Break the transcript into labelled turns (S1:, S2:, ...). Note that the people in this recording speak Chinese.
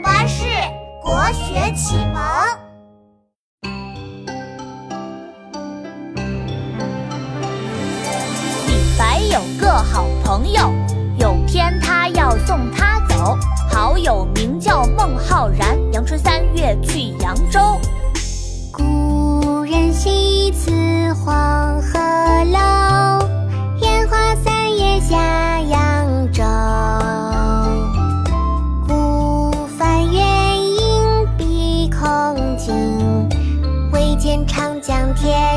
S1: 巴士国学启蒙。
S2: 李白有个好朋友，有天他要送他走。好友名叫孟浩然，阳春三月去扬州。
S1: 故人西辞黄